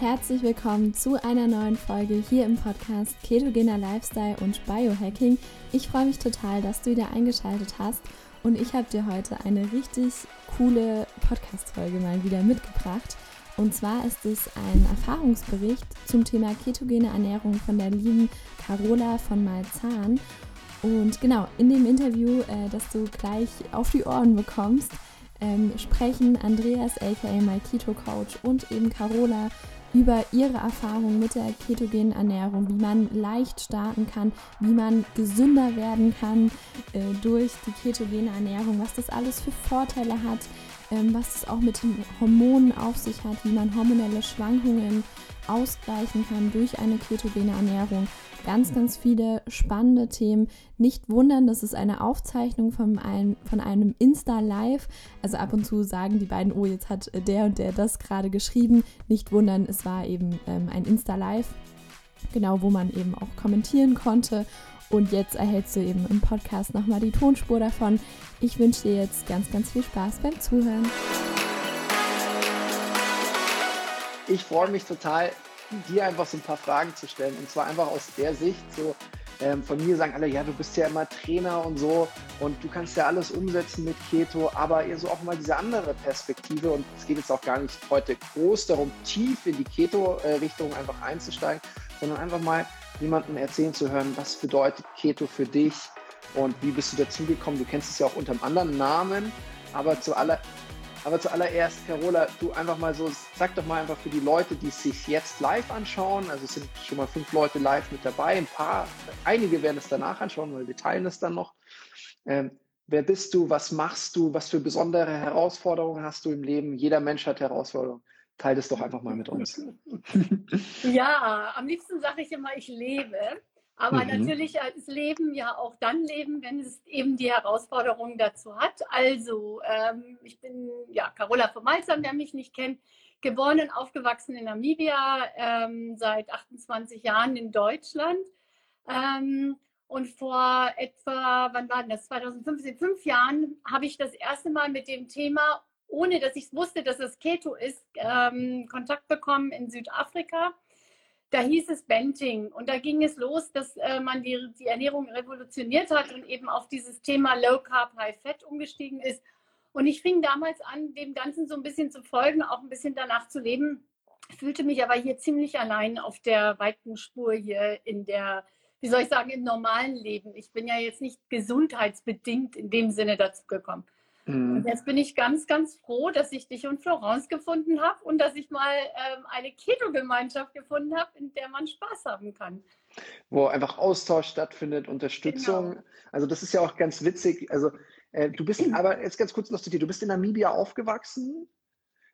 herzlich willkommen zu einer neuen Folge hier im Podcast Ketogener Lifestyle und Biohacking. Ich freue mich total, dass du wieder eingeschaltet hast und ich habe dir heute eine richtig coole Podcast-Folge mal wieder mitgebracht. Und zwar ist es ein Erfahrungsbericht zum Thema ketogene Ernährung von der lieben Carola von Malzahn. Und genau, in dem Interview, äh, das du gleich auf die Ohren bekommst, ähm, sprechen Andreas aka My Keto Coach und eben Carola über ihre Erfahrungen mit der ketogenen Ernährung, wie man leicht starten kann, wie man gesünder werden kann äh, durch die ketogene Ernährung, was das alles für Vorteile hat, ähm, was es auch mit den Hormonen auf sich hat, wie man hormonelle Schwankungen ausgleichen kann durch eine ketogene Ernährung. Ganz, ganz viele spannende Themen. Nicht wundern, das ist eine Aufzeichnung von einem, von einem Insta-Live. Also ab und zu sagen die beiden, oh, jetzt hat der und der das gerade geschrieben. Nicht wundern, es war eben ähm, ein Insta-Live. Genau, wo man eben auch kommentieren konnte. Und jetzt erhältst du eben im Podcast nochmal die Tonspur davon. Ich wünsche dir jetzt ganz, ganz viel Spaß beim Zuhören. Ich freue mich total, dir einfach so ein paar Fragen zu stellen. Und zwar einfach aus der Sicht, so ähm, von mir sagen alle, ja, du bist ja immer Trainer und so und du kannst ja alles umsetzen mit Keto, aber eher so auch mal diese andere Perspektive. Und es geht jetzt auch gar nicht heute groß darum, tief in die Keto-Richtung einfach einzusteigen, sondern einfach mal jemandem erzählen zu hören, was bedeutet Keto für dich und wie bist du dazugekommen. Du kennst es ja auch unter einem anderen Namen, aber zu aller, aber zuallererst, Carola, du einfach mal so, sag doch mal einfach für die Leute, die sich jetzt live anschauen, also es sind schon mal fünf Leute live mit dabei, ein paar, einige werden es danach anschauen, weil wir teilen es dann noch. Ähm, wer bist du, was machst du, was für besondere Herausforderungen hast du im Leben? Jeder Mensch hat Herausforderungen. Teil das doch einfach mal mit uns. Ja, am liebsten sage ich immer, ich lebe. Aber mhm. natürlich als Leben ja auch dann leben, wenn es eben die Herausforderungen dazu hat. Also, ähm, ich bin ja Carola von Malzam, wer mich nicht kennt, geboren und aufgewachsen in Namibia, ähm, seit 28 Jahren in Deutschland. Ähm, und vor etwa, wann war das? 2015, fünf Jahren, habe ich das erste Mal mit dem Thema, ohne dass ich wusste, dass es Keto ist, ähm, Kontakt bekommen in Südafrika da hieß es Benting und da ging es los, dass äh, man die, die Ernährung revolutioniert hat und eben auf dieses Thema Low Carb, High Fat umgestiegen ist. Und ich fing damals an, dem Ganzen so ein bisschen zu folgen, auch ein bisschen danach zu leben, fühlte mich aber hier ziemlich allein auf der weiten Spur hier in der, wie soll ich sagen, im normalen Leben. Ich bin ja jetzt nicht gesundheitsbedingt in dem Sinne dazu gekommen. Mhm. Und jetzt bin ich ganz, ganz froh, dass ich dich und Florence gefunden habe und dass ich mal ähm, eine Keto-Gemeinschaft gefunden habe, in der man Spaß haben kann. Wo einfach Austausch stattfindet, Unterstützung. Genau. Also das ist ja auch ganz witzig. Also äh, du bist, aber jetzt ganz kurz noch zu dir, du bist in Namibia aufgewachsen.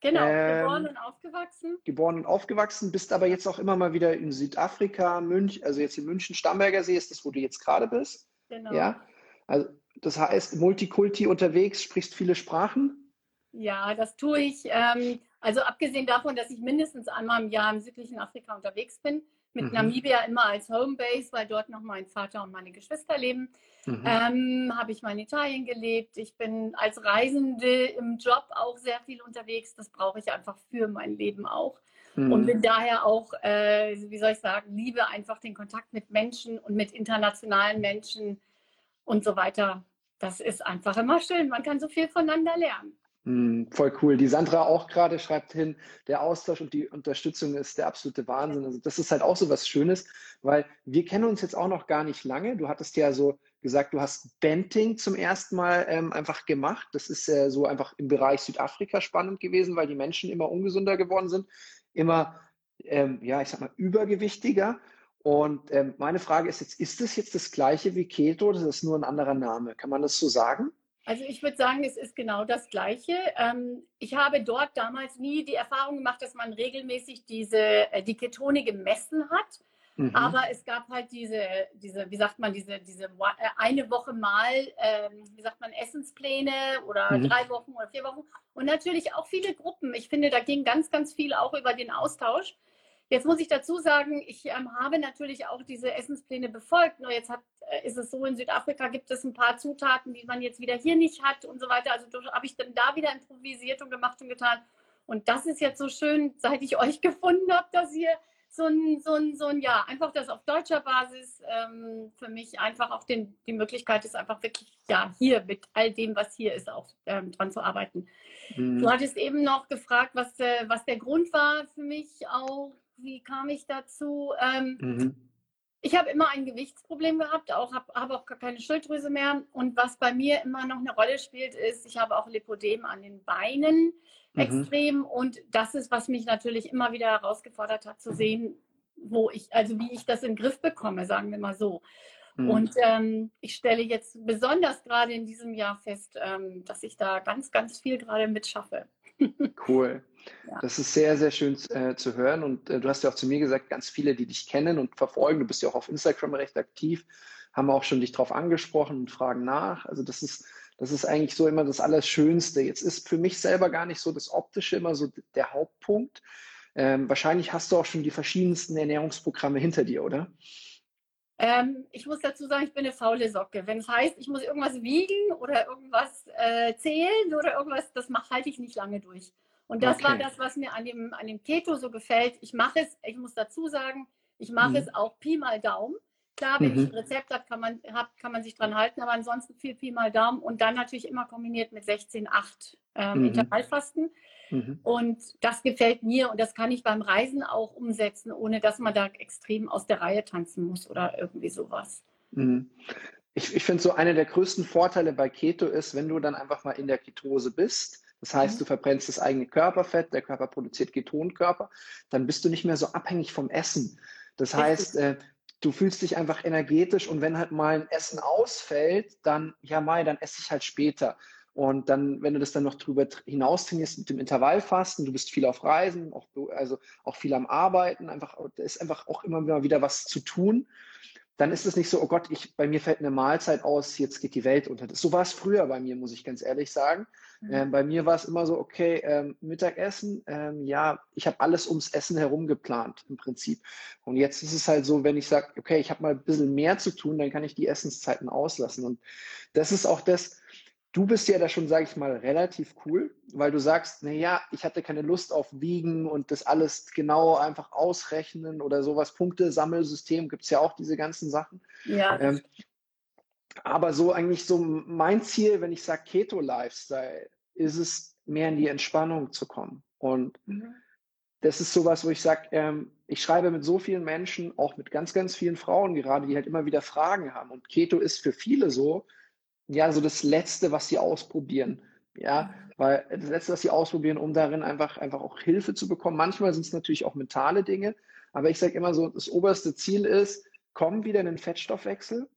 Genau, ähm, geboren und aufgewachsen. Geboren und aufgewachsen, bist aber jetzt auch immer mal wieder in Südafrika, München, also jetzt in München, Starnberger See ist das, wo du jetzt gerade bist. Genau. Ja, also das heißt, Multikulti unterwegs, sprichst viele Sprachen? Ja, das tue ich. Ähm, also abgesehen davon, dass ich mindestens einmal im Jahr im südlichen Afrika unterwegs bin, mit mhm. Namibia immer als Homebase, weil dort noch mein Vater und meine Geschwister leben, mhm. ähm, habe ich mal in Italien gelebt. Ich bin als Reisende im Job auch sehr viel unterwegs. Das brauche ich einfach für mein Leben auch. Mhm. Und bin daher auch, äh, wie soll ich sagen, liebe einfach den Kontakt mit Menschen und mit internationalen Menschen und so weiter. Das ist einfach immer schön. Man kann so viel voneinander lernen. Mm, voll cool. Die Sandra auch gerade schreibt hin, der Austausch und die Unterstützung ist der absolute Wahnsinn. Also das ist halt auch so was Schönes, weil wir kennen uns jetzt auch noch gar nicht lange. Du hattest ja so gesagt, du hast Benting zum ersten Mal ähm, einfach gemacht. Das ist äh, so einfach im Bereich Südafrika spannend gewesen, weil die Menschen immer ungesünder geworden sind, immer, ähm, ja, ich sag mal, übergewichtiger. Und ähm, meine Frage ist jetzt, ist das jetzt das gleiche wie Keto oder ist das nur ein anderer Name? Kann man das so sagen? Also ich würde sagen, es ist genau das Gleiche. Ähm, ich habe dort damals nie die Erfahrung gemacht, dass man regelmäßig diese, äh, die Ketone gemessen hat. Mhm. Aber es gab halt diese, diese, wie sagt man, diese, diese äh, eine Woche mal, ähm, wie sagt man, Essenspläne oder mhm. drei Wochen oder vier Wochen. Und natürlich auch viele Gruppen. Ich finde, da ging ganz, ganz viel auch über den Austausch. Jetzt muss ich dazu sagen, ich ähm, habe natürlich auch diese Essenspläne befolgt. Nur jetzt hat, äh, ist es so, in Südafrika gibt es ein paar Zutaten, die man jetzt wieder hier nicht hat und so weiter. Also habe ich dann da wieder improvisiert und gemacht und getan. Und das ist jetzt so schön, seit ich euch gefunden habe, dass ihr so ein, so ein, so ein, ja, einfach das auf deutscher Basis ähm, für mich einfach auch den, die Möglichkeit ist, einfach wirklich, ja, hier mit all dem, was hier ist, auch ähm, dran zu arbeiten. Mhm. Du hattest eben noch gefragt, was, äh, was der Grund war für mich auch, wie kam ich dazu? Ähm, mhm. Ich habe immer ein Gewichtsproblem gehabt, auch habe hab auch gar keine Schilddrüse mehr. Und was bei mir immer noch eine Rolle spielt, ist, ich habe auch Lipodem an den Beinen mhm. extrem. Und das ist, was mich natürlich immer wieder herausgefordert hat, zu sehen, wo ich, also wie ich das in den Griff bekomme, sagen wir mal so. Mhm. Und ähm, ich stelle jetzt besonders gerade in diesem Jahr fest, ähm, dass ich da ganz, ganz viel gerade mitschaffe. Cool. Ja. Das ist sehr, sehr schön äh, zu hören. Und äh, du hast ja auch zu mir gesagt, ganz viele, die dich kennen und verfolgen, du bist ja auch auf Instagram recht aktiv, haben auch schon dich darauf angesprochen und fragen nach. Also das ist, das ist eigentlich so immer das Allerschönste. Jetzt ist für mich selber gar nicht so das Optische immer so der Hauptpunkt. Ähm, wahrscheinlich hast du auch schon die verschiedensten Ernährungsprogramme hinter dir, oder? Ähm, ich muss dazu sagen, ich bin eine faule Socke. Wenn es heißt, ich muss irgendwas wiegen oder irgendwas äh, zählen oder irgendwas, das halte ich nicht lange durch. Und das okay. war das, was mir an dem, an dem Keto so gefällt. Ich mache es, ich muss dazu sagen, ich mache mhm. es auch Pi mal Daumen. Klar, wenn mhm. ich ein Rezept habe, kann man, hab, kann man sich dran halten, aber ansonsten viel Pi mal Daumen und dann natürlich immer kombiniert mit 16,8 ähm, mhm. Intervallfasten. Mhm. Und das gefällt mir und das kann ich beim Reisen auch umsetzen, ohne dass man da extrem aus der Reihe tanzen muss oder irgendwie sowas. Mhm. Ich, ich finde so einer der größten Vorteile bei Keto ist, wenn du dann einfach mal in der Ketose bist, das heißt, mhm. du verbrennst das eigene Körperfett, der Körper produziert Ketonkörper, dann bist du nicht mehr so abhängig vom Essen. Das heißt, äh, du fühlst dich einfach energetisch und wenn halt mal ein Essen ausfällt, dann, ja, Mai, dann esse ich halt später. Und dann, wenn du das dann noch drüber hinaus trainierst mit dem Intervallfasten, du bist viel auf Reisen, auch, also auch viel am Arbeiten, einfach, da ist einfach auch immer wieder was zu tun. Dann ist es nicht so, oh Gott, ich, bei mir fällt eine Mahlzeit aus, jetzt geht die Welt unter. So war es früher bei mir, muss ich ganz ehrlich sagen. Mhm. Ähm, bei mir war es immer so, okay, ähm, Mittagessen, ähm, ja, ich habe alles ums Essen herum geplant im Prinzip. Und jetzt ist es halt so, wenn ich sage, okay, ich habe mal ein bisschen mehr zu tun, dann kann ich die Essenszeiten auslassen. Und das ist auch das, Du bist ja da schon, sage ich mal, relativ cool, weil du sagst, na ja, ich hatte keine Lust auf Wiegen und das alles genau einfach ausrechnen oder sowas. Punkte-Sammelsystem gibt es ja auch diese ganzen Sachen. Ja. Ähm, aber so eigentlich so mein Ziel, wenn ich sage Keto-Lifestyle, ist es mehr in die Entspannung zu kommen. Und mhm. das ist sowas, wo ich sage, ähm, ich schreibe mit so vielen Menschen, auch mit ganz, ganz vielen Frauen gerade, die halt immer wieder Fragen haben. Und Keto ist für viele so, ja, so das Letzte, was sie ausprobieren. Ja, weil das Letzte, was sie ausprobieren, um darin einfach, einfach auch Hilfe zu bekommen. Manchmal sind es natürlich auch mentale Dinge, aber ich sage immer so, das oberste Ziel ist, komm wieder in den Fettstoffwechsel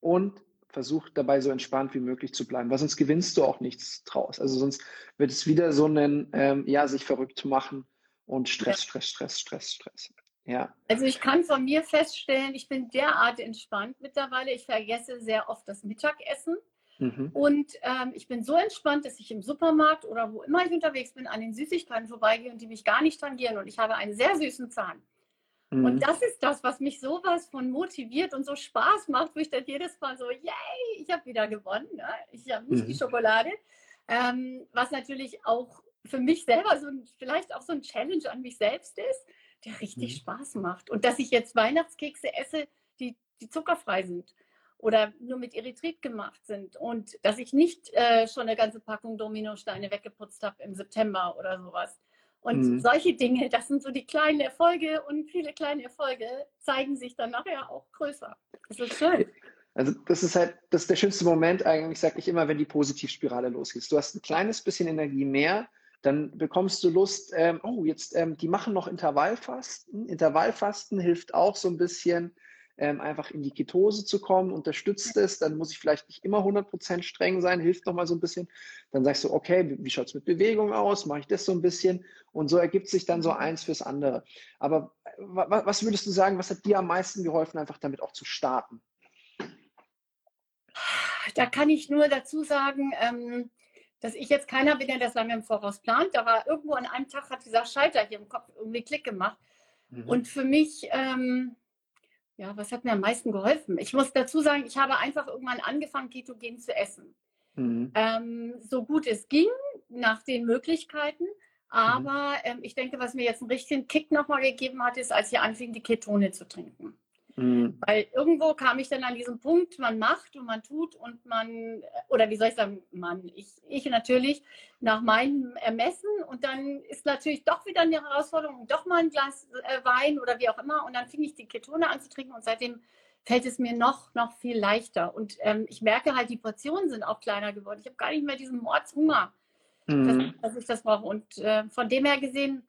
und versuch dabei so entspannt wie möglich zu bleiben, weil sonst gewinnst du auch nichts draus. Also sonst wird es wieder so ein, ähm, ja, sich verrückt machen und Stress. Stress, Stress, Stress, Stress. Ja. Also ich kann von mir feststellen, ich bin derart entspannt mittlerweile. Ich vergesse sehr oft das Mittagessen. Mhm. Und ähm, ich bin so entspannt, dass ich im Supermarkt oder wo immer ich unterwegs bin, an den Süßigkeiten vorbeigehe und die mich gar nicht tangieren. Und ich habe einen sehr süßen Zahn. Mhm. Und das ist das, was mich sowas von motiviert und so Spaß macht, wo ich dann jedes Mal so, yay, ich habe wieder gewonnen. Ne? Ich habe nicht mhm. die Schokolade. Ähm, was natürlich auch für mich selber so ein, vielleicht auch so ein Challenge an mich selbst ist der richtig mhm. Spaß macht. Und dass ich jetzt Weihnachtskekse esse, die, die zuckerfrei sind oder nur mit Erythrit gemacht sind und dass ich nicht äh, schon eine ganze Packung Dominosteine weggeputzt habe im September oder sowas. Und mhm. solche Dinge, das sind so die kleinen Erfolge und viele kleine Erfolge zeigen sich dann nachher auch größer. Das ist schön. Also das ist halt, das ist der schönste Moment eigentlich, sage ich immer, wenn die Positivspirale losgeht. Du hast ein kleines bisschen Energie mehr dann bekommst du Lust, ähm, oh, jetzt, ähm, die machen noch Intervallfasten. Intervallfasten hilft auch so ein bisschen, ähm, einfach in die Ketose zu kommen, unterstützt es, dann muss ich vielleicht nicht immer 100% streng sein, hilft noch mal so ein bisschen. Dann sagst du, okay, wie schaut's mit Bewegung aus, mache ich das so ein bisschen und so ergibt sich dann so eins fürs andere. Aber was würdest du sagen, was hat dir am meisten geholfen, einfach damit auch zu starten? Da kann ich nur dazu sagen, ähm, dass ich jetzt keiner bin, der das lange im Voraus plant. Da war irgendwo an einem Tag hat dieser Schalter hier im Kopf irgendwie Klick gemacht. Mhm. Und für mich, ähm, ja, was hat mir am meisten geholfen? Ich muss dazu sagen, ich habe einfach irgendwann angefangen, ketogen zu essen. mhm. ähm, so gut es ging, nach den Möglichkeiten. Aber mhm. ähm, ich denke, was mir jetzt einen richtigen Kick nochmal gegeben hat, ist, als ich anfing, die Ketone zu trinken. Mhm. Weil irgendwo kam ich dann an diesen Punkt, man macht und man tut und man, oder wie soll ich sagen, man, ich, ich natürlich nach meinem Ermessen und dann ist natürlich doch wieder eine Herausforderung, doch mal ein Glas äh, Wein oder wie auch immer und dann fing ich die Ketone an zu trinken und seitdem fällt es mir noch, noch viel leichter. Und ähm, ich merke halt, die Portionen sind auch kleiner geworden. Ich habe gar nicht mehr diesen Mordshunger, mhm. dass, dass, ich das brauche. Und äh, von dem her gesehen,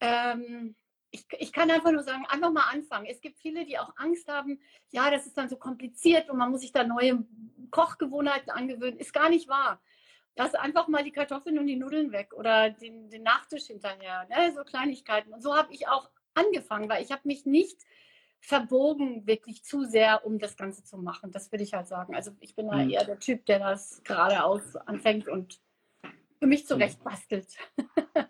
ähm, ich, ich kann einfach nur sagen, einfach mal anfangen. Es gibt viele, die auch Angst haben, ja, das ist dann so kompliziert und man muss sich da neue Kochgewohnheiten angewöhnen. Ist gar nicht wahr. Lass einfach mal die Kartoffeln und die Nudeln weg oder den, den Nachtisch hinterher. Ne? So Kleinigkeiten. Und so habe ich auch angefangen, weil ich habe mich nicht verbogen, wirklich zu sehr, um das Ganze zu machen. Das würde ich halt sagen. Also ich bin mhm. eher der Typ, der das geradeaus anfängt und für mich zurecht bastelt.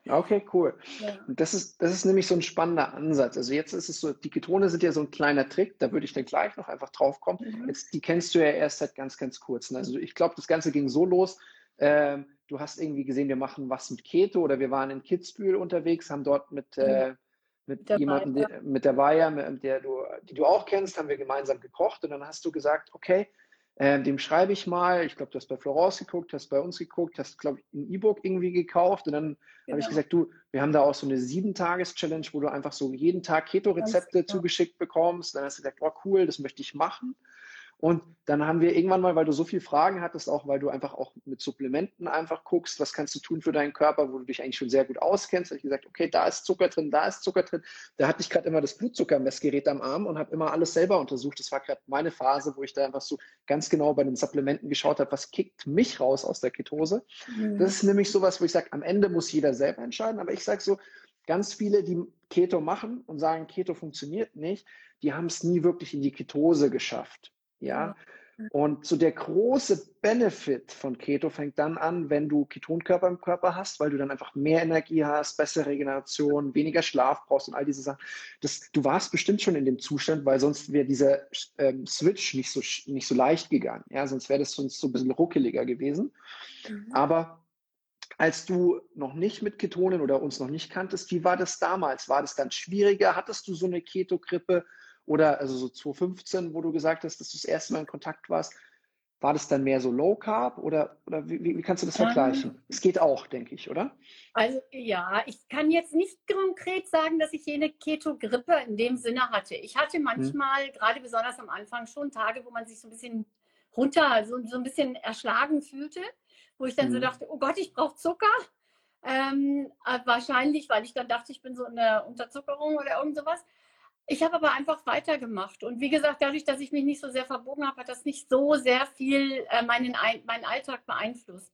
Okay, cool. Ja. Das, ist, das ist nämlich so ein spannender Ansatz. Also jetzt ist es so, die Ketone sind ja so ein kleiner Trick, da würde ich dann gleich noch einfach drauf kommen. Mhm. Jetzt, die kennst du ja erst seit ganz, ganz kurz. Also ich glaube, das Ganze ging so los. Ähm, du hast irgendwie gesehen, wir machen was mit Keto oder wir waren in Kitzbühel unterwegs, haben dort mit, mhm. äh, mit jemandem, mit der Weiher, der du, die du auch kennst, haben wir gemeinsam gekocht und dann hast du gesagt, okay, äh, dem schreibe ich mal, ich glaube, du hast bei Florence geguckt, hast bei uns geguckt, hast, glaube ich, ein E-Book irgendwie gekauft und dann genau. habe ich genau. gesagt, du, wir haben da auch so eine Sieben-Tages-Challenge, wo du einfach so jeden Tag Keto-Rezepte zugeschickt bekommst. Dann hast du gesagt, oh cool, das möchte ich machen. Und dann haben wir irgendwann mal, weil du so viele Fragen hattest, auch weil du einfach auch mit Supplementen einfach guckst, was kannst du tun für deinen Körper, wo du dich eigentlich schon sehr gut auskennst, habe ich gesagt, okay, da ist Zucker drin, da ist Zucker drin. Da hatte ich gerade immer das Blutzuckermessgerät am Arm und habe immer alles selber untersucht. Das war gerade meine Phase, wo ich da einfach so ganz genau bei den Supplementen geschaut habe, was kickt mich raus aus der Ketose. Mhm. Das ist nämlich sowas, wo ich sage, am Ende muss jeder selber entscheiden, aber ich sage so, ganz viele, die Keto machen und sagen, Keto funktioniert nicht, die haben es nie wirklich in die Ketose geschafft. Ja. Und so der große Benefit von Keto fängt dann an, wenn du Ketonkörper im Körper hast, weil du dann einfach mehr Energie hast, bessere Regeneration, weniger Schlaf brauchst und all diese Sachen. Das, du warst bestimmt schon in dem Zustand, weil sonst wäre dieser ähm, Switch nicht so, nicht so leicht gegangen. Ja, sonst wäre das sonst so ein bisschen ruckeliger gewesen. Mhm. Aber als du noch nicht mit Ketonen oder uns noch nicht kanntest, wie war das damals? War das dann schwieriger? Hattest du so eine Keto-Grippe? Oder also so 2015, wo du gesagt hast, dass du das erste Mal in Kontakt warst, war das dann mehr so Low Carb oder, oder wie, wie kannst du das vergleichen? Ähm, es geht auch, denke ich, oder? Also ja, ich kann jetzt nicht konkret sagen, dass ich jene Keto-Grippe in dem Sinne hatte. Ich hatte hm. manchmal, hm. gerade besonders am Anfang, schon Tage, wo man sich so ein bisschen runter, so, so ein bisschen erschlagen fühlte, wo ich dann hm. so dachte, oh Gott, ich brauche Zucker. Ähm, äh, wahrscheinlich, weil ich dann dachte, ich bin so in der Unterzuckerung oder irgend sowas. Ich habe aber einfach weitergemacht. Und wie gesagt, dadurch, dass ich mich nicht so sehr verbogen habe, hat das nicht so sehr viel äh, meinen, meinen Alltag beeinflusst.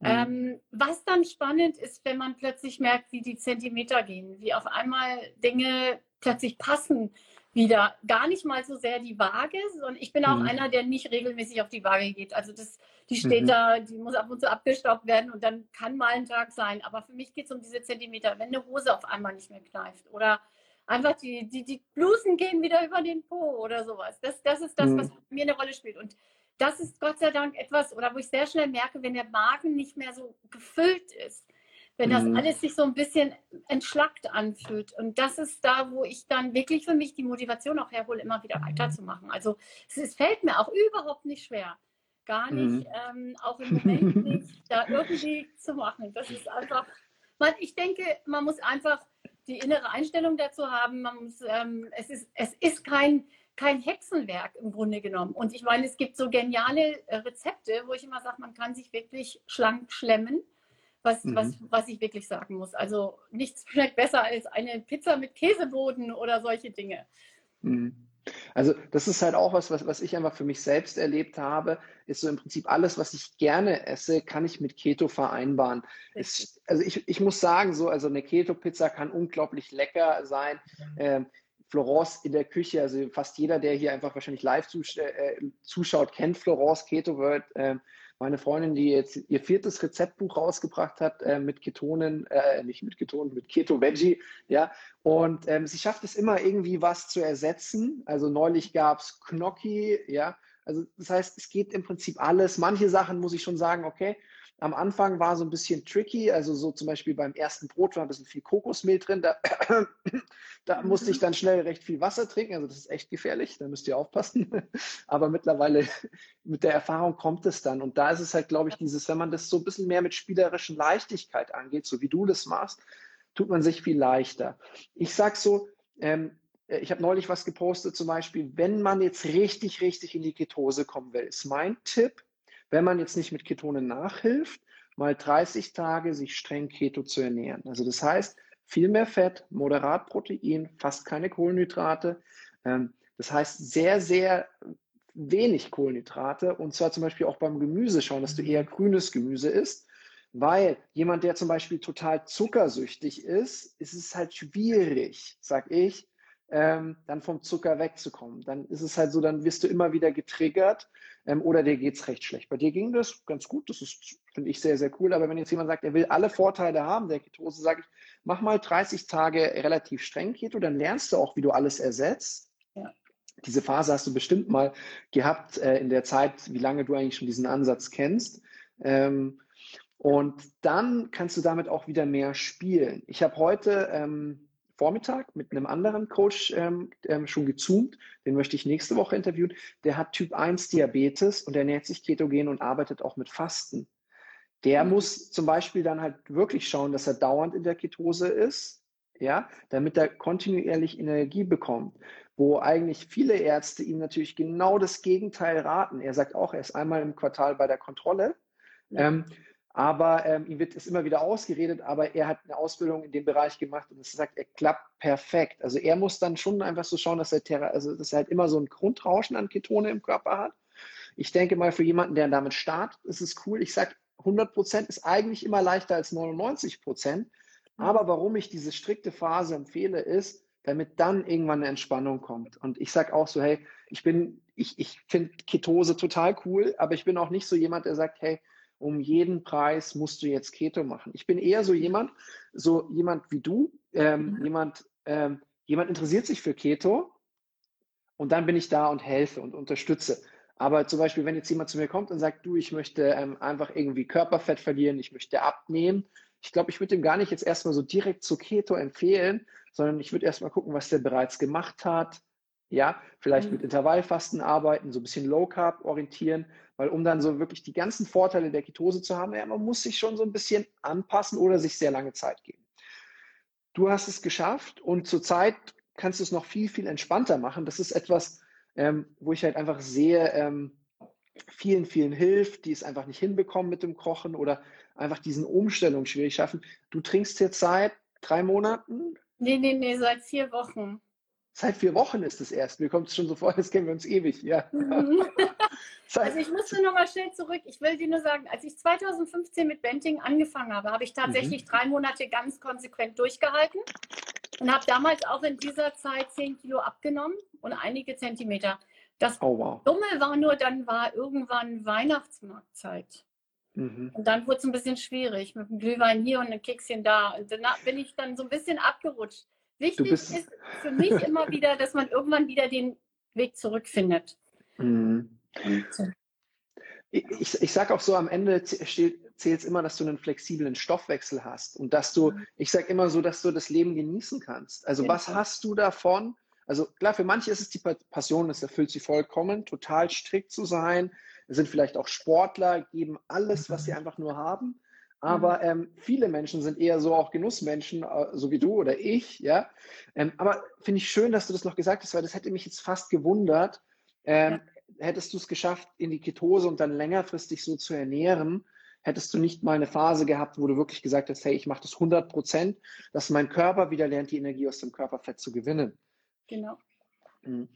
Mhm. Ähm, was dann spannend ist, wenn man plötzlich merkt, wie die Zentimeter gehen, wie auf einmal Dinge plötzlich passen wieder. Gar nicht mal so sehr die Waage, sondern ich bin auch mhm. einer, der nicht regelmäßig auf die Waage geht. Also das, die steht mhm. da, die muss ab und zu abgestaubt werden und dann kann mal ein Tag sein. Aber für mich geht es um diese Zentimeter. Wenn eine Hose auf einmal nicht mehr kneift oder einfach die, die, die Blusen gehen wieder über den Po oder sowas. Das, das ist das, mhm. was mir eine Rolle spielt. Und das ist Gott sei Dank etwas, oder wo ich sehr schnell merke, wenn der Magen nicht mehr so gefüllt ist, wenn das mhm. alles sich so ein bisschen entschlackt anfühlt. Und das ist da, wo ich dann wirklich für mich die Motivation auch herhole, immer wieder weiterzumachen. Also es, es fällt mir auch überhaupt nicht schwer. Gar nicht, mhm. ähm, auch im Moment nicht, da irgendwie zu machen. Das ist einfach, man, ich denke, man muss einfach die innere Einstellung dazu haben. Man muss, ähm, es, ist, es ist kein, kein Hexenwerk im Grunde genommen. Und ich meine, es gibt so geniale äh, Rezepte, wo ich immer sage, man kann sich wirklich schlank schlemmen, was, mhm. was, was ich wirklich sagen muss. Also nichts schmeckt besser als eine Pizza mit Käseboden oder solche Dinge. Mhm. Also das ist halt auch was, was, was ich einfach für mich selbst erlebt habe, ist so im Prinzip alles, was ich gerne esse, kann ich mit Keto vereinbaren. Es, also ich, ich muss sagen, so, also eine Keto-Pizza kann unglaublich lecker sein. Ähm, Florence in der Küche, also fast jeder, der hier einfach wahrscheinlich live zusch äh, zuschaut, kennt Florence Keto World. Ähm, meine Freundin, die jetzt ihr viertes Rezeptbuch rausgebracht hat äh, mit Ketonen, äh, nicht mit Ketonen, mit Keto Veggie, ja. Und ähm, sie schafft es immer irgendwie was zu ersetzen. Also neulich gab es Gnocchi, ja. Also das heißt, es geht im Prinzip alles. Manche Sachen muss ich schon sagen, okay, am Anfang war so ein bisschen tricky, also so zum Beispiel beim ersten Brot war ein bisschen viel Kokosmehl drin. Da, da musste ich dann schnell recht viel Wasser trinken. Also das ist echt gefährlich, da müsst ihr aufpassen. Aber mittlerweile mit der Erfahrung kommt es dann. Und da ist es halt, glaube ich, dieses, wenn man das so ein bisschen mehr mit spielerischen Leichtigkeit angeht, so wie du das machst, tut man sich viel leichter. Ich sag so, ähm, ich habe neulich was gepostet, zum Beispiel, wenn man jetzt richtig, richtig in die Ketose kommen will, ist mein Tipp, wenn man jetzt nicht mit Ketonen nachhilft, mal 30 Tage sich streng Keto zu ernähren. Also das heißt, viel mehr Fett, moderat Protein, fast keine Kohlenhydrate. Ähm, das heißt, sehr, sehr wenig Kohlenhydrate und zwar zum Beispiel auch beim Gemüse schauen, dass du eher grünes Gemüse isst. Weil jemand, der zum Beispiel total zuckersüchtig ist, ist es halt schwierig, sag ich, ähm, dann vom Zucker wegzukommen. Dann ist es halt so, dann wirst du immer wieder getriggert ähm, oder dir geht's recht schlecht. Bei dir ging das ganz gut, das ist, finde ich, sehr, sehr cool. Aber wenn jetzt jemand sagt, er will alle Vorteile haben der Ketose, sage ich, mach mal 30 Tage relativ streng Keto, dann lernst du auch, wie du alles ersetzt. Ja. Diese Phase hast du bestimmt mal gehabt äh, in der Zeit, wie lange du eigentlich schon diesen Ansatz kennst. Ähm, und dann kannst du damit auch wieder mehr spielen. Ich habe heute ähm, Vormittag mit einem anderen Coach ähm, ähm, schon gezoomt. Den möchte ich nächste Woche interviewen. Der hat Typ 1 Diabetes und ernährt sich ketogen und arbeitet auch mit Fasten. Der mhm. muss zum Beispiel dann halt wirklich schauen, dass er dauernd in der Ketose ist, ja, damit er kontinuierlich Energie bekommt. Wo eigentlich viele Ärzte ihm natürlich genau das Gegenteil raten. Er sagt auch, er ist einmal im Quartal bei der Kontrolle. Ähm, aber ähm, ihm wird es immer wieder ausgeredet, aber er hat eine Ausbildung in dem Bereich gemacht und es sagt, er klappt perfekt. Also er muss dann schon einfach so schauen, dass er, also dass er halt immer so ein Grundrauschen an Ketone im Körper hat. Ich denke mal, für jemanden, der damit startet, ist es cool. Ich sage, 100 Prozent ist eigentlich immer leichter als 99 Prozent. Aber warum ich diese strikte Phase empfehle, ist, damit dann irgendwann eine Entspannung kommt. Und ich sage auch so, hey, ich bin, ich, ich finde Ketose total cool, aber ich bin auch nicht so jemand, der sagt, hey, um jeden Preis musst du jetzt Keto machen. Ich bin eher so jemand, so jemand wie du, ähm, mhm. jemand, ähm, jemand interessiert sich für Keto und dann bin ich da und helfe und unterstütze. Aber zum Beispiel, wenn jetzt jemand zu mir kommt und sagt, du, ich möchte ähm, einfach irgendwie Körperfett verlieren, ich möchte abnehmen, ich glaube, ich würde dem gar nicht jetzt erstmal so direkt zu Keto empfehlen, sondern ich würde erstmal gucken, was der bereits gemacht hat, ja, vielleicht mhm. mit Intervallfasten arbeiten, so ein bisschen Low Carb orientieren, weil um dann so wirklich die ganzen Vorteile der Ketose zu haben, ja, man muss sich schon so ein bisschen anpassen oder sich sehr lange Zeit geben. Du hast es geschafft und zurzeit kannst du es noch viel, viel entspannter machen. Das ist etwas, ähm, wo ich halt einfach sehe, ähm, vielen, vielen hilft, die es einfach nicht hinbekommen mit dem Kochen oder einfach diesen Umstellungen schwierig schaffen. Du trinkst jetzt seit drei Monaten? Nee, nee, nee, seit vier Wochen. Seit vier Wochen ist es erst. Mir kommt es schon so vor, als kennen wir uns ewig, ja. Mhm. also ich musste nochmal schnell zurück. Ich will dir nur sagen, als ich 2015 mit Benting angefangen habe, habe ich tatsächlich mhm. drei Monate ganz konsequent durchgehalten und habe damals auch in dieser Zeit zehn Kilo abgenommen und einige Zentimeter. Das oh, wow. Dumme war nur, dann war irgendwann Weihnachtsmarktzeit. Mhm. Und dann wurde es ein bisschen schwierig mit dem Glühwein hier und einem Kekschen da. Und danach bin ich dann so ein bisschen abgerutscht. Wichtig ist für mich immer wieder, dass man irgendwann wieder den Weg zurückfindet. Mhm. Ich, ich, ich sage auch so, am Ende zählt es immer, dass du einen flexiblen Stoffwechsel hast und dass du, mhm. ich sage immer so, dass du das Leben genießen kannst. Also was hast du davon? Also klar, für manche ist es die Passion, das erfüllt sie vollkommen, total strikt zu sein. Es sind vielleicht auch Sportler, geben alles, was sie mhm. einfach nur haben. Aber mhm. ähm, viele Menschen sind eher so auch Genussmenschen, äh, so wie du oder ich, ja. Ähm, aber finde ich schön, dass du das noch gesagt hast, weil das hätte mich jetzt fast gewundert. Ähm, ja. Hättest du es geschafft, in die Ketose und dann längerfristig so zu ernähren, hättest du nicht mal eine Phase gehabt, wo du wirklich gesagt hast, hey, ich mache das 100 Prozent, dass mein Körper wieder lernt, die Energie aus dem Körperfett zu gewinnen. Genau. Mhm.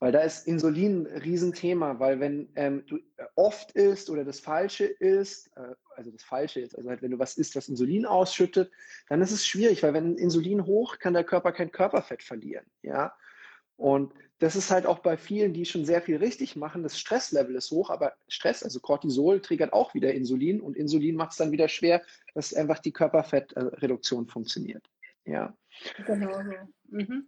Weil da ist Insulin ein Riesenthema, weil wenn ähm, du oft isst oder das Falsche isst, äh, also das Falsche jetzt, also halt wenn du was isst, was Insulin ausschüttet, dann ist es schwierig, weil wenn Insulin hoch, kann der Körper kein Körperfett verlieren, ja. Und das ist halt auch bei vielen, die schon sehr viel richtig machen, das Stresslevel ist hoch, aber Stress, also Cortisol, triggert auch wieder Insulin und Insulin macht es dann wieder schwer, dass einfach die Körperfettreduktion funktioniert. Ja. Genau so. Mhm.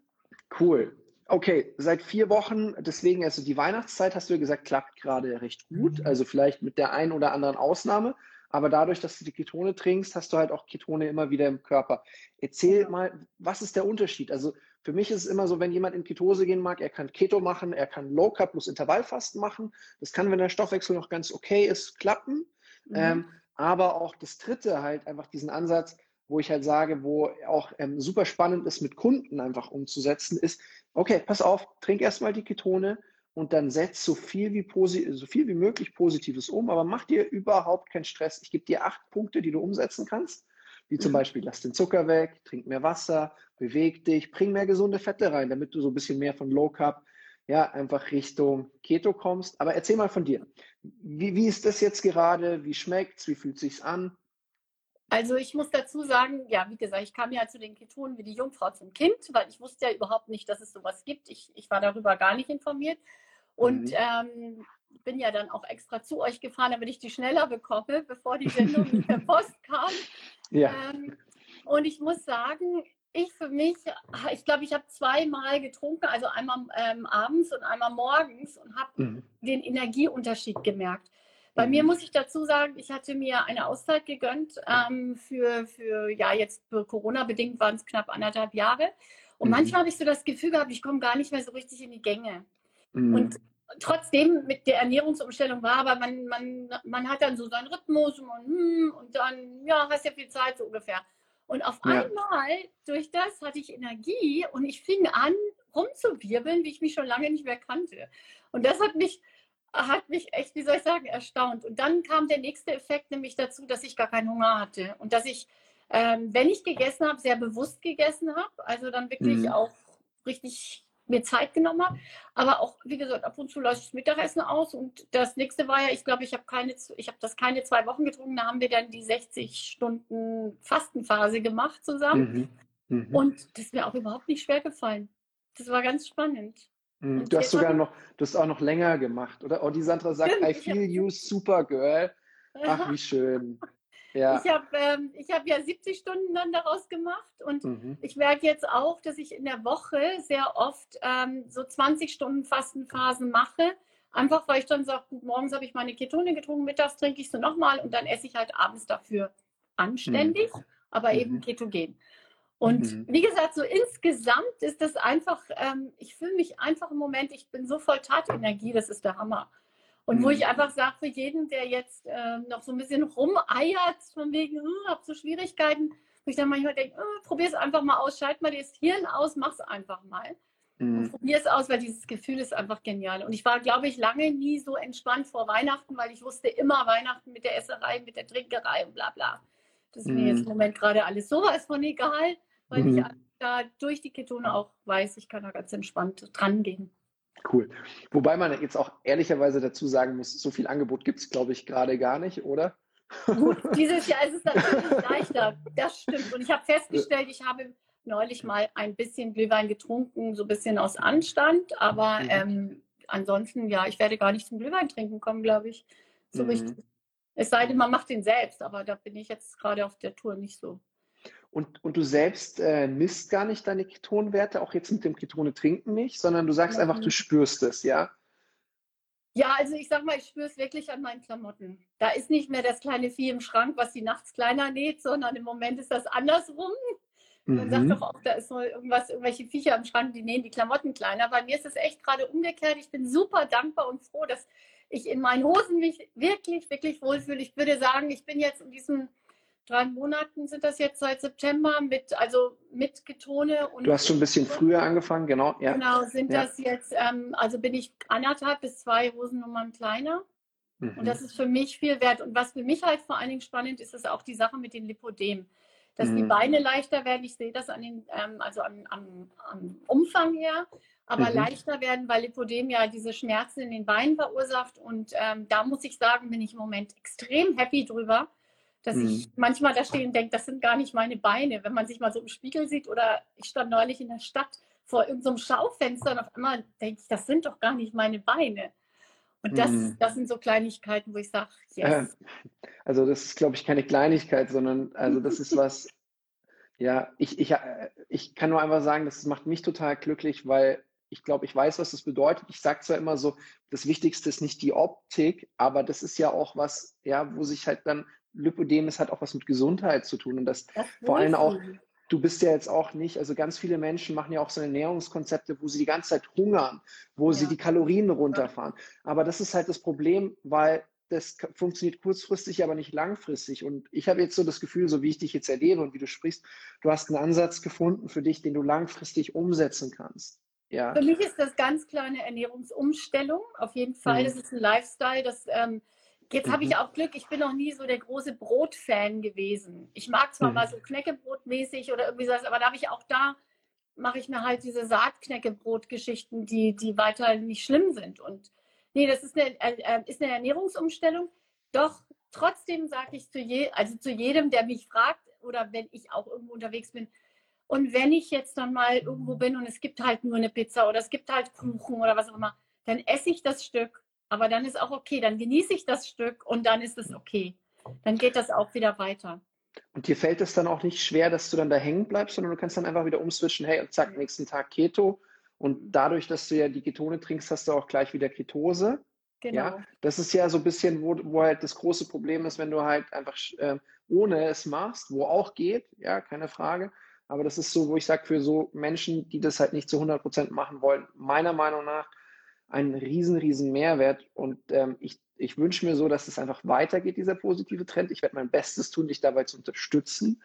Cool. Okay, seit vier Wochen, deswegen, also die Weihnachtszeit, hast du ja gesagt, klappt gerade recht gut. Mhm. Also vielleicht mit der einen oder anderen Ausnahme. Aber dadurch, dass du die Ketone trinkst, hast du halt auch Ketone immer wieder im Körper. Erzähl mal, was ist der Unterschied? Also für mich ist es immer so, wenn jemand in Ketose gehen mag, er kann Keto machen, er kann Low Carb plus Intervallfasten machen. Das kann, wenn der Stoffwechsel noch ganz okay ist, klappen. Mhm. Ähm, aber auch das dritte halt einfach diesen Ansatz, wo ich halt sage, wo auch ähm, super spannend ist, mit Kunden einfach umzusetzen, ist, okay, pass auf, trink erstmal die Ketone und dann setz so viel wie, so viel wie möglich Positives um, aber mach dir überhaupt keinen Stress. Ich gebe dir acht Punkte, die du umsetzen kannst, wie zum mhm. Beispiel, lass den Zucker weg, trink mehr Wasser, beweg dich, bring mehr gesunde Fette rein, damit du so ein bisschen mehr von Low Carb ja, einfach Richtung Keto kommst. Aber erzähl mal von dir. Wie, wie ist das jetzt gerade? Wie schmeckt's? Wie fühlt sich's an? Also ich muss dazu sagen, ja, wie gesagt, ich kam ja zu den Ketonen wie die Jungfrau zum Kind, weil ich wusste ja überhaupt nicht, dass es sowas gibt. Ich, ich war darüber gar nicht informiert. Und mhm. ähm, bin ja dann auch extra zu euch gefahren, damit ich die schneller bekomme, bevor die Sendung der Post kam. Ja. Ähm, und ich muss sagen, ich für mich, ich glaube, ich habe zweimal getrunken, also einmal ähm, abends und einmal morgens und habe mhm. den Energieunterschied gemerkt. Bei mir mhm. muss ich dazu sagen, ich hatte mir eine Auszeit gegönnt ähm, für, für, ja, jetzt Corona-bedingt waren es knapp anderthalb Jahre. Und mhm. manchmal habe ich so das Gefühl gehabt, ich komme gar nicht mehr so richtig in die Gänge. Mhm. Und trotzdem mit der Ernährungsumstellung war, aber man, man, man hat dann so seinen Rhythmus und, hm, und dann, ja, hast ja viel Zeit so ungefähr. Und auf ja. einmal, durch das hatte ich Energie und ich fing an, rumzuwirbeln, wie ich mich schon lange nicht mehr kannte. Und das hat mich hat mich echt, wie soll ich sagen, erstaunt. Und dann kam der nächste Effekt nämlich dazu, dass ich gar keinen Hunger hatte und dass ich, ähm, wenn ich gegessen habe, sehr bewusst gegessen habe. Also dann wirklich mhm. auch richtig mir Zeit genommen habe. Aber auch, wie gesagt, ab und zu lasse ich das Mittagessen aus. Und das nächste war ja, ich glaube, ich habe keine, ich habe das keine zwei Wochen getrunken. Da haben wir dann die 60 Stunden Fastenphase gemacht zusammen. Mhm. Mhm. Und das ist mir auch überhaupt nicht schwer gefallen. Das war ganz spannend. Mhm. Du hast sogar noch, du hast auch noch länger gemacht, oder? Oh, die Sandra sagt, Stimmt, I feel you, super girl. Ach, wie schön. Ja. Ich habe ähm, hab ja 70 Stunden dann daraus gemacht und mhm. ich merke jetzt auch, dass ich in der Woche sehr oft ähm, so 20 Stunden Fastenphasen mache. Einfach weil ich dann sage, gut, morgens habe ich meine Ketone getrunken, mittags trinke ich sie nochmal und dann esse ich halt abends dafür anständig, mhm. aber eben mhm. ketogen. Und mhm. wie gesagt, so insgesamt ist das einfach, ähm, ich fühle mich einfach im Moment, ich bin so voll Tatenergie, das ist der Hammer. Und mhm. wo ich einfach sage, für jeden, der jetzt äh, noch so ein bisschen rumeiert, von wegen, äh, hab so Schwierigkeiten, wo ich dann manchmal denke, äh, probier es einfach mal aus, schalt mal das Hirn aus, mach es einfach mal. Mhm. Probier es aus, weil dieses Gefühl ist einfach genial. Und ich war, glaube ich, lange nie so entspannt vor Weihnachten, weil ich wusste immer Weihnachten mit der Esserei, mit der Trinkerei und bla bla. Das ist mhm. mir jetzt im Moment gerade alles sowas von egal weil mhm. ich da durch die Ketone auch weiß, ich kann da ganz entspannt dran gehen. Cool. Wobei man jetzt auch ehrlicherweise dazu sagen muss, so viel Angebot gibt es, glaube ich, gerade gar nicht, oder? Gut, dieses Jahr ist es natürlich leichter. Das stimmt. Und ich habe festgestellt, ich habe neulich mal ein bisschen Glühwein getrunken, so ein bisschen aus Anstand. Aber mhm. ähm, ansonsten, ja, ich werde gar nicht zum Glühwein trinken kommen, glaube ich. So mhm. richtig. Es sei denn, man macht den selbst, aber da bin ich jetzt gerade auf der Tour nicht so. Und, und du selbst äh, misst gar nicht deine Ketonwerte, auch jetzt mit dem Ketone trinken nicht, sondern du sagst mhm. einfach, du spürst es, ja? Ja, also ich sag mal, ich spüre es wirklich an meinen Klamotten. Da ist nicht mehr das kleine Vieh im Schrank, was die nachts kleiner näht, sondern im Moment ist das andersrum. Man mhm. sagt doch auch, da ist so irgendwas, irgendwelche Viecher im Schrank, die nähen die Klamotten kleiner. Bei mir ist es echt gerade umgekehrt. Ich bin super dankbar und froh, dass ich in meinen Hosen mich wirklich, wirklich wohlfühle. Ich würde sagen, ich bin jetzt in diesem drei Monaten sind das jetzt seit September mit, also mit Ketone. Und du hast schon ein bisschen früher angefangen, genau. Ja. Genau, sind ja. das jetzt, ähm, also bin ich anderthalb bis zwei Hosennummern kleiner. Mhm. Und das ist für mich viel wert. Und was für mich halt vor allen Dingen spannend ist, ist auch die Sache mit den Lipodem. Dass mhm. die Beine leichter werden, ich sehe das an den, ähm, also am, am, am Umfang her, aber mhm. leichter werden, weil Lipodem ja diese Schmerzen in den Beinen verursacht. Und ähm, da muss ich sagen, bin ich im Moment extrem happy drüber dass mhm. ich manchmal da stehe und denke, das sind gar nicht meine Beine. Wenn man sich mal so im Spiegel sieht oder ich stand neulich in der Stadt, vor irgendeinem Schaufenster und auf einmal denke ich, das sind doch gar nicht meine Beine. Und das, mhm. das sind so Kleinigkeiten, wo ich sage, yes. Also das ist, glaube ich, keine Kleinigkeit, sondern also das ist was, ja, ich, ich, ich kann nur einfach sagen, das macht mich total glücklich, weil ich glaube, ich weiß, was das bedeutet. Ich sage zwar immer so, das Wichtigste ist nicht die Optik, aber das ist ja auch was, ja, wo sich halt dann Lipödem ist, hat auch was mit Gesundheit zu tun und das, das vor allem auch, du bist ja jetzt auch nicht, also ganz viele Menschen machen ja auch so Ernährungskonzepte, wo sie die ganze Zeit hungern, wo ja. sie die Kalorien runterfahren. Aber das ist halt das Problem, weil das funktioniert kurzfristig, aber nicht langfristig. Und ich habe jetzt so das Gefühl, so wie ich dich jetzt erlebe und wie du sprichst, du hast einen Ansatz gefunden für dich, den du langfristig umsetzen kannst. Ja. Für mich ist das ganz klar eine Ernährungsumstellung. Auf jeden Fall. Mhm. Das ist ein Lifestyle. Das, ähm, jetzt habe ich mhm. auch Glück, ich bin noch nie so der große Brotfan gewesen. Ich mag zwar mhm. mal so Knäckebrotmäßig oder irgendwie sowas, aber da habe ich auch da, mache ich mir halt diese Saatknäckebrot-Geschichten, die, die weiter nicht schlimm sind. Und nee, das ist eine, äh, äh ist eine Ernährungsumstellung. Doch trotzdem sage ich zu, je, also zu jedem, der mich fragt oder wenn ich auch irgendwo unterwegs bin, und wenn ich jetzt dann mal irgendwo bin und es gibt halt nur eine Pizza oder es gibt halt Kuchen oder was auch immer, dann esse ich das Stück. Aber dann ist auch okay, dann genieße ich das Stück und dann ist es okay. Dann geht das auch wieder weiter. Und dir fällt es dann auch nicht schwer, dass du dann da hängen bleibst, sondern du kannst dann einfach wieder umswitchen, hey, und zack, nächsten Tag Keto. Und dadurch, dass du ja die Ketone trinkst, hast du auch gleich wieder Ketose. Genau. Ja, das ist ja so ein bisschen, wo, wo halt das große Problem ist, wenn du halt einfach äh, ohne es machst, wo auch geht, ja, keine Frage. Aber das ist so, wo ich sage, für so Menschen, die das halt nicht zu 100 Prozent machen wollen, meiner Meinung nach ein riesen, riesen Mehrwert. Und ähm, ich, ich wünsche mir so, dass es einfach weitergeht, dieser positive Trend. Ich werde mein Bestes tun, dich dabei zu unterstützen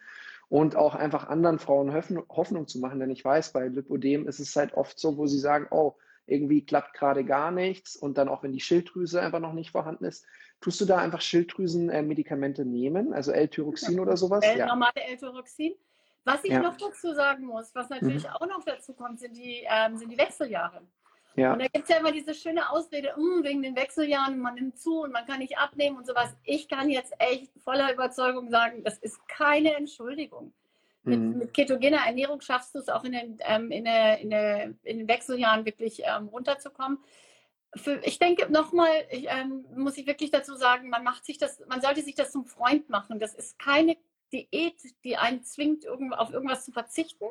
und auch einfach anderen Frauen Hoffnung zu machen. Denn ich weiß, bei Lipodem ist es halt oft so, wo sie sagen, oh, irgendwie klappt gerade gar nichts. Und dann auch, wenn die Schilddrüse einfach noch nicht vorhanden ist, tust du da einfach Schilddrüsenmedikamente nehmen, also L-Tyroxin oder sowas? L, ja. Normale L-Tyroxin. Was ich ja. noch dazu sagen muss, was natürlich mhm. auch noch dazu kommt, sind die, ähm, sind die Wechseljahre. Ja. Und da gibt es ja immer diese schöne Ausrede, mm, wegen den Wechseljahren, man nimmt zu und man kann nicht abnehmen und sowas. Ich kann jetzt echt voller Überzeugung sagen, das ist keine Entschuldigung. Mhm. Mit, mit, ketogener Ernährung schaffst du es auch in den, ähm, in, der, in, der, in den Wechseljahren wirklich ähm, runterzukommen. Für, ich denke nochmal, ähm, muss ich wirklich dazu sagen, man macht sich das, man sollte sich das zum Freund machen. Das ist keine Diät, die einen zwingt, auf irgendwas zu verzichten.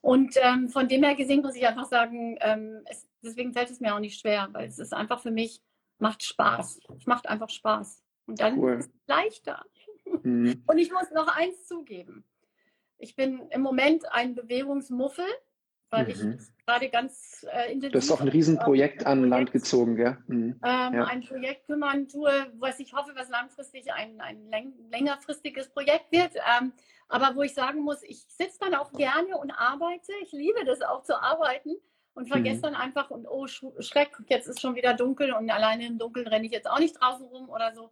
Und ähm, von dem her gesehen muss ich einfach sagen, ähm, es, deswegen fällt es mir auch nicht schwer, weil es ist einfach für mich, macht Spaß. Es macht einfach Spaß. Und dann cool. ist es leichter. Mhm. Und ich muss noch eins zugeben. Ich bin im Moment ein Bewegungsmuffel weil mhm. ich gerade ganz äh, intensiv. Du hast auch ein Riesenprojekt an Projekt, Land gezogen, gell? Mhm. Ähm, ja. Ein Projekt kümmern tue, was ich hoffe, was langfristig ein, ein läng längerfristiges Projekt wird. Ähm, aber wo ich sagen muss, ich sitze dann auch gerne und arbeite. Ich liebe das auch zu arbeiten und vergesse mhm. dann einfach und oh Schreck, jetzt ist schon wieder dunkel und alleine im Dunkeln renne ich jetzt auch nicht draußen rum oder so.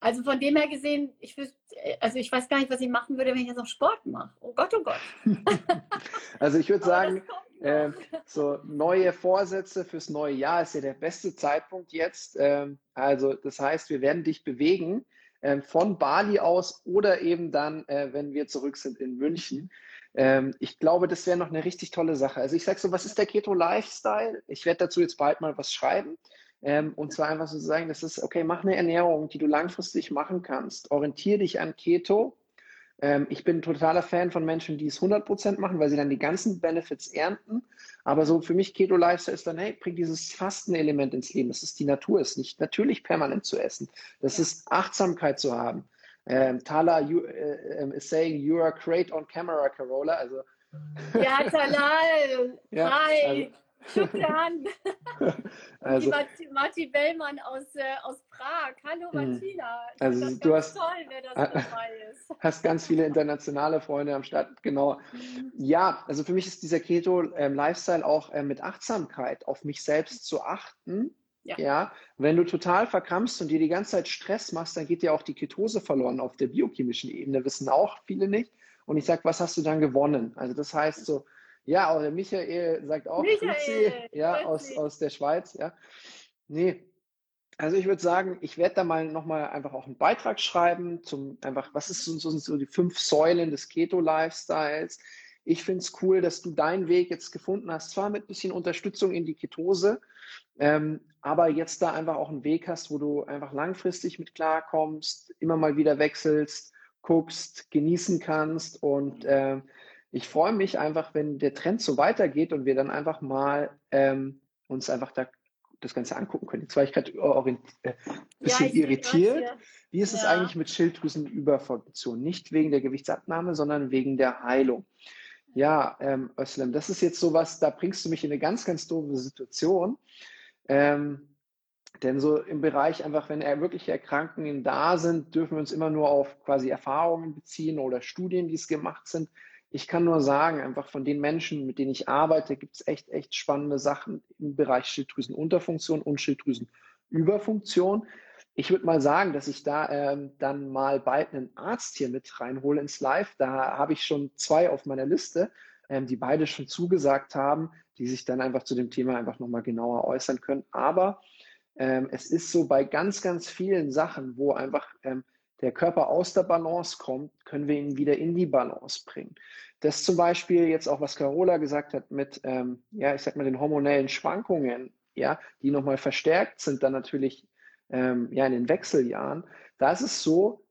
Also von dem her gesehen, ich wüsste, also ich weiß gar nicht, was ich machen würde, wenn ich jetzt noch Sport mache. Oh Gott, oh Gott. also ich würde sagen, äh, so neue Vorsätze fürs neue Jahr ist ja der beste Zeitpunkt jetzt. Ähm, also das heißt, wir werden dich bewegen äh, von Bali aus oder eben dann, äh, wenn wir zurück sind in München. Ähm, ich glaube, das wäre noch eine richtig tolle Sache. Also ich sage so, was ist der Keto Lifestyle? Ich werde dazu jetzt bald mal was schreiben. Ähm, und zwar einfach so sagen, das ist, okay, mach eine Ernährung, die du langfristig machen kannst. Orientiere dich an Keto. Ähm, ich bin totaler Fan von Menschen, die es 100% machen, weil sie dann die ganzen Benefits ernten. Aber so für mich Keto Lifestyle ist dann, hey, bring dieses Fastenelement ins Leben. Das ist die Natur, ist nicht natürlich permanent zu essen. Das ist Achtsamkeit zu haben. Ähm, Tala you, äh, ähm, is saying you are great on camera, Carola. Also ja, Talal. ja, Hi. Also, Schukran. also, die Marti Bellmann aus, äh, aus Prag. Hallo mhm. Martina. Also du hast, toll, wer das dabei ist. hast ganz viele internationale Freunde am Start, genau. Mhm. Ja, also für mich ist dieser Keto-Lifestyle ähm, auch äh, mit Achtsamkeit auf mich selbst zu achten. Ja. ja. wenn du total verkrampfst und dir die ganze Zeit Stress machst, dann geht dir auch die Ketose verloren auf der biochemischen Ebene, wissen auch viele nicht. Und ich sage, was hast du dann gewonnen? Also das heißt so, ja, auch der Michael sagt auch Michael, Grüezi, ja, aus, aus der Schweiz, ja. Nee, also ich würde sagen, ich werde da mal nochmal einfach auch einen Beitrag schreiben zum einfach, was ist so, so, so die fünf Säulen des Keto-Lifestyles. Ich finde es cool, dass du deinen Weg jetzt gefunden hast, zwar mit ein bisschen Unterstützung in die Ketose, ähm, aber jetzt da einfach auch einen Weg hast, wo du einfach langfristig mit klarkommst, immer mal wieder wechselst, guckst, genießen kannst und äh, ich freue mich einfach, wenn der Trend so weitergeht und wir dann einfach mal ähm, uns einfach da das Ganze angucken können. Jetzt war ich gerade ein äh, bisschen ja, irritiert. Wie ist ja. es eigentlich mit Schilddrüsenüberfunktion? Nicht wegen der Gewichtsabnahme, sondern wegen der Heilung. Ja, ähm, Özlem, das ist jetzt sowas, da bringst du mich in eine ganz, ganz doofe Situation. Ähm, denn so im Bereich einfach, wenn er wirklich Erkrankungen da sind, dürfen wir uns immer nur auf quasi Erfahrungen beziehen oder Studien, die es gemacht sind. Ich kann nur sagen, einfach von den Menschen, mit denen ich arbeite, gibt es echt, echt spannende Sachen im Bereich Schilddrüsenunterfunktion und Schilddrüsenüberfunktion. Ich würde mal sagen, dass ich da ähm, dann mal bald einen Arzt hier mit reinhole ins Live. Da habe ich schon zwei auf meiner Liste, ähm, die beide schon zugesagt haben, die sich dann einfach zu dem Thema einfach nochmal genauer äußern können. Aber ähm, es ist so bei ganz, ganz vielen Sachen, wo einfach ähm, der Körper aus der Balance kommt, können wir ihn wieder in die Balance bringen. Das zum Beispiel jetzt auch, was Carola gesagt hat mit, ähm, ja, ich sag mal, den hormonellen Schwankungen, ja, die nochmal verstärkt sind dann natürlich ähm, ja in den Wechseljahren. Da ist es so,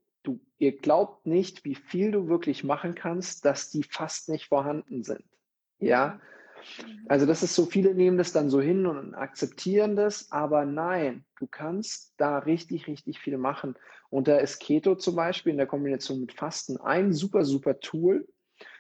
ihr glaubt nicht, wie viel du wirklich machen kannst, dass die fast nicht vorhanden sind. Ja. Also das ist so, viele nehmen das dann so hin und akzeptieren das, aber nein, du kannst da richtig, richtig viel machen. Und da ist Keto zum Beispiel in der Kombination mit Fasten ein super, super Tool.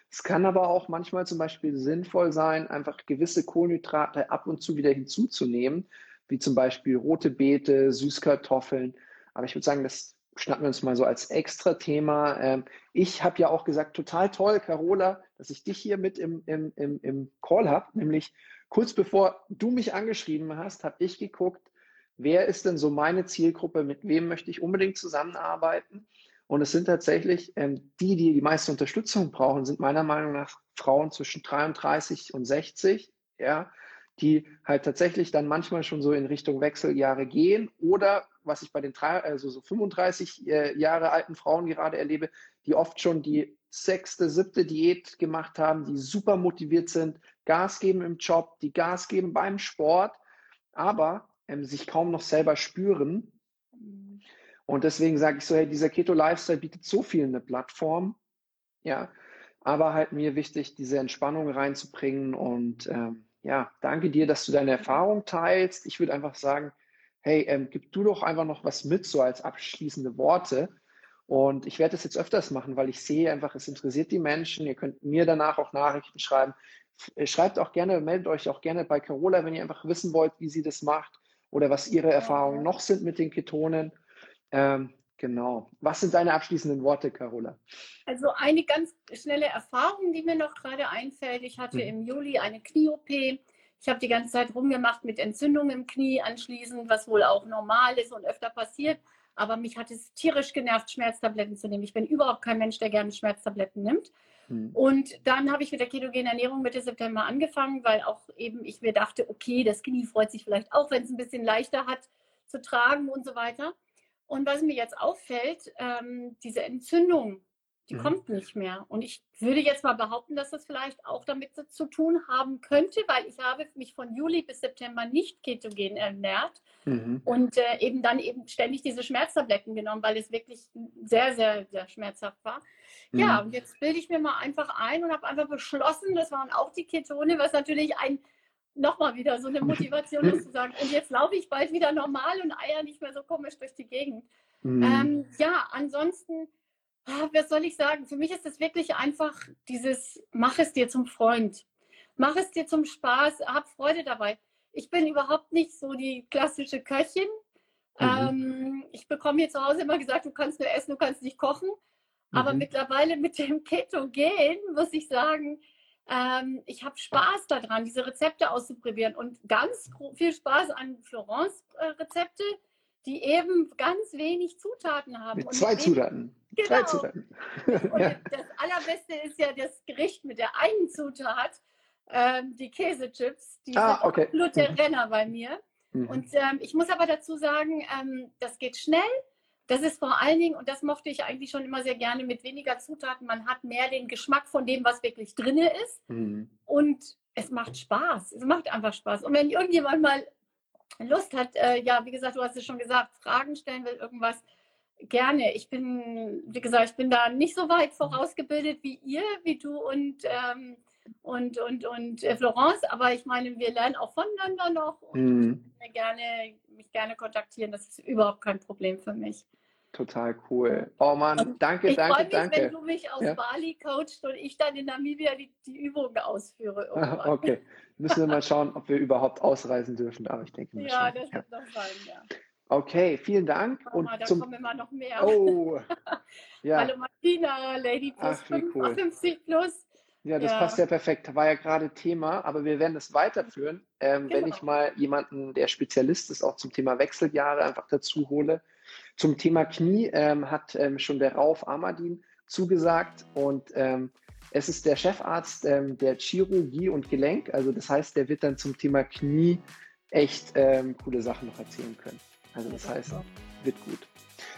Es kann aber auch manchmal zum Beispiel sinnvoll sein, einfach gewisse Kohlenhydrate ab und zu wieder hinzuzunehmen, wie zum Beispiel rote Beete, Süßkartoffeln. Aber ich würde sagen, das schnappen wir uns mal so als extra Thema. Ähm, ich habe ja auch gesagt, total toll, Carola, dass ich dich hier mit im, im, im, im Call habe. Nämlich kurz bevor du mich angeschrieben hast, habe ich geguckt, wer ist denn so meine Zielgruppe, mit wem möchte ich unbedingt zusammenarbeiten. Und es sind tatsächlich ähm, die, die die meiste Unterstützung brauchen, sind meiner Meinung nach Frauen zwischen 33 und 60, ja, die halt tatsächlich dann manchmal schon so in Richtung Wechseljahre gehen oder was ich bei den drei, also so 35 äh, Jahre alten Frauen gerade erlebe, die oft schon die sechste, siebte Diät gemacht haben, die super motiviert sind, Gas geben im Job, die Gas geben beim Sport, aber ähm, sich kaum noch selber spüren. Und deswegen sage ich so, hey, dieser Keto-Lifestyle bietet so viel eine Plattform, ja, aber halt mir wichtig, diese Entspannung reinzubringen und ähm, ja, danke dir, dass du deine Erfahrung teilst. Ich würde einfach sagen, hey, ähm, gib du doch einfach noch was mit, so als abschließende Worte. Und ich werde das jetzt öfters machen, weil ich sehe einfach, es interessiert die Menschen. Ihr könnt mir danach auch Nachrichten schreiben. Äh, schreibt auch gerne, meldet euch auch gerne bei Carola, wenn ihr einfach wissen wollt, wie sie das macht oder was ihre Erfahrungen noch sind mit den Ketonen. Ähm, genau. Was sind deine abschließenden Worte, Carola? Also eine ganz schnelle Erfahrung, die mir noch gerade einfällt. Ich hatte hm. im Juli eine Knie-OP. Ich habe die ganze Zeit rumgemacht mit Entzündungen im Knie anschließend, was wohl auch normal ist und öfter passiert. Aber mich hat es tierisch genervt, Schmerztabletten zu nehmen. Ich bin überhaupt kein Mensch, der gerne Schmerztabletten nimmt. Mhm. Und dann habe ich mit der ketogenen Ernährung Mitte September angefangen, weil auch eben ich mir dachte, okay, das Knie freut sich vielleicht auch, wenn es ein bisschen leichter hat zu tragen und so weiter. Und was mir jetzt auffällt, ähm, diese Entzündung, die mhm. kommt nicht mehr. Und ich würde jetzt mal behaupten, dass das vielleicht auch damit zu tun haben könnte, weil ich habe mich von Juli bis September nicht ketogen ernährt mhm. und äh, eben dann eben ständig diese Schmerztabletten genommen, weil es wirklich sehr, sehr, sehr schmerzhaft war. Mhm. Ja, und jetzt bilde ich mir mal einfach ein und habe einfach beschlossen, das waren auch die Ketone, was natürlich ein nochmal wieder so eine Motivation ist zu sagen, und jetzt laufe ich bald wieder normal und eier nicht mehr so komisch durch die Gegend. Mhm. Ähm, ja, ansonsten, ah, was soll ich sagen? Für mich ist es wirklich einfach dieses, mach es dir zum Freund. Mach es dir zum Spaß, hab Freude dabei. Ich bin überhaupt nicht so die klassische Köchin. Mhm. Ähm, ich bekomme hier zu Hause immer gesagt, du kannst nur essen, du kannst nicht kochen. Aber mhm. mittlerweile mit dem Ketogen muss ich sagen, ähm, ich habe Spaß daran, diese Rezepte auszuprobieren und ganz viel Spaß an Florence-Rezepte, die eben ganz wenig Zutaten haben. Mit zwei Zutaten. Genau. Drei Zutaten. Und ja. das Allerbeste ist ja das Gericht mit der einen Zutat, ähm, die Käsechips. Die ah, sind okay. absolute mhm. Renner bei mir. Mhm. Und ähm, ich muss aber dazu sagen, ähm, das geht schnell. Das ist vor allen Dingen, und das mochte ich eigentlich schon immer sehr gerne, mit weniger Zutaten. Man hat mehr den Geschmack von dem, was wirklich drin ist. Mhm. Und es macht Spaß. Es macht einfach Spaß. Und wenn irgendjemand mal Lust hat, äh, ja, wie gesagt, du hast es schon gesagt, Fragen stellen will, irgendwas, gerne. Ich bin, wie gesagt, ich bin da nicht so weit vorausgebildet wie ihr, wie du und, ähm, und, und, und äh, Florence, aber ich meine, wir lernen auch voneinander noch und mhm. gerne, mich gerne kontaktieren. Das ist überhaupt kein Problem für mich. Total cool. Oh Mann, danke, ich danke, mich, danke. wenn du mich aus ja? Bali coachst und ich dann in Namibia die, die Übungen ausführe. Irgendwann. okay, müssen wir mal schauen, ob wir überhaupt ausreisen dürfen, aber ich denke mal Ja, schon. das wird ja. noch sein, ja. Okay, vielen Dank. Oh, und da zum... kommen immer noch mehr. Oh, ja. Hallo Martina, Lady plus Ach, 5, cool. 50 plus. Ja, das ja. passt ja perfekt. War ja gerade Thema, aber wir werden es weiterführen, ähm, genau. wenn ich mal jemanden, der Spezialist ist, auch zum Thema Wechseljahre einfach dazu hole. Zum Thema Knie ähm, hat ähm, schon der Rauf Amadin zugesagt und ähm, es ist der Chefarzt ähm, der Chirurgie und Gelenk. Also das heißt, der wird dann zum Thema Knie echt ähm, coole Sachen noch erzählen können. Also das heißt, wird gut.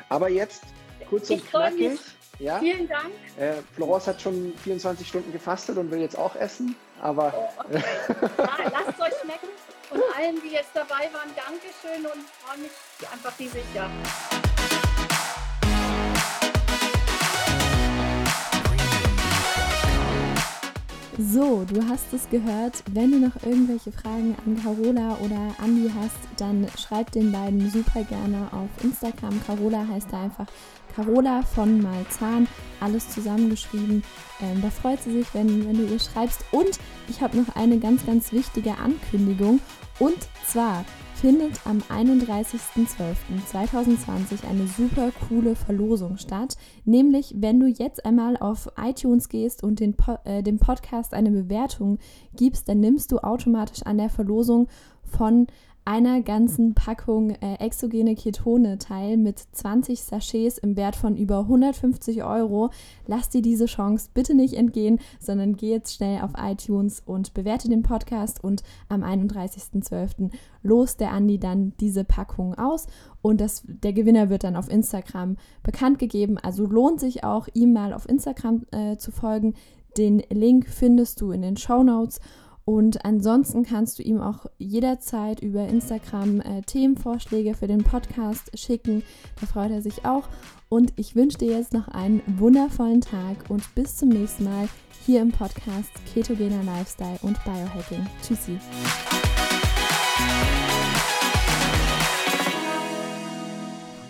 Aber jetzt kurz und knackig. Ja? Vielen Dank. Äh, Florence hat schon 24 Stunden gefastet und will jetzt auch essen. Aber oh, okay. ja, lasst euch schmecken. Und allen, die jetzt dabei waren, Dankeschön und freue mich einfach riesig. Ja. So, du hast es gehört. Wenn du noch irgendwelche Fragen an Carola oder Andi hast, dann schreib den beiden super gerne auf Instagram. Carola heißt da einfach Carola von Malzahn, alles zusammengeschrieben. Ähm, da freut sie sich, wenn, wenn du ihr schreibst. Und ich habe noch eine ganz, ganz wichtige Ankündigung. Und zwar findet am 31.12.2020 eine super coole Verlosung statt. Nämlich, wenn du jetzt einmal auf iTunes gehst und den po äh, dem Podcast eine Bewertung gibst, dann nimmst du automatisch an der Verlosung von einer ganzen Packung äh, exogene Ketone teil mit 20 Sachets im Wert von über 150 Euro. Lass dir diese Chance bitte nicht entgehen, sondern geh jetzt schnell auf iTunes und bewerte den Podcast und am 31.12. los der Andi dann diese Packung aus und das, der Gewinner wird dann auf Instagram bekannt gegeben. Also lohnt sich auch, ihm mal auf Instagram äh, zu folgen. Den Link findest du in den Show Notes. Und ansonsten kannst du ihm auch jederzeit über Instagram äh, Themenvorschläge für den Podcast schicken. Da freut er sich auch. Und ich wünsche dir jetzt noch einen wundervollen Tag und bis zum nächsten Mal hier im Podcast Ketogener Lifestyle und Biohacking. Tschüssi.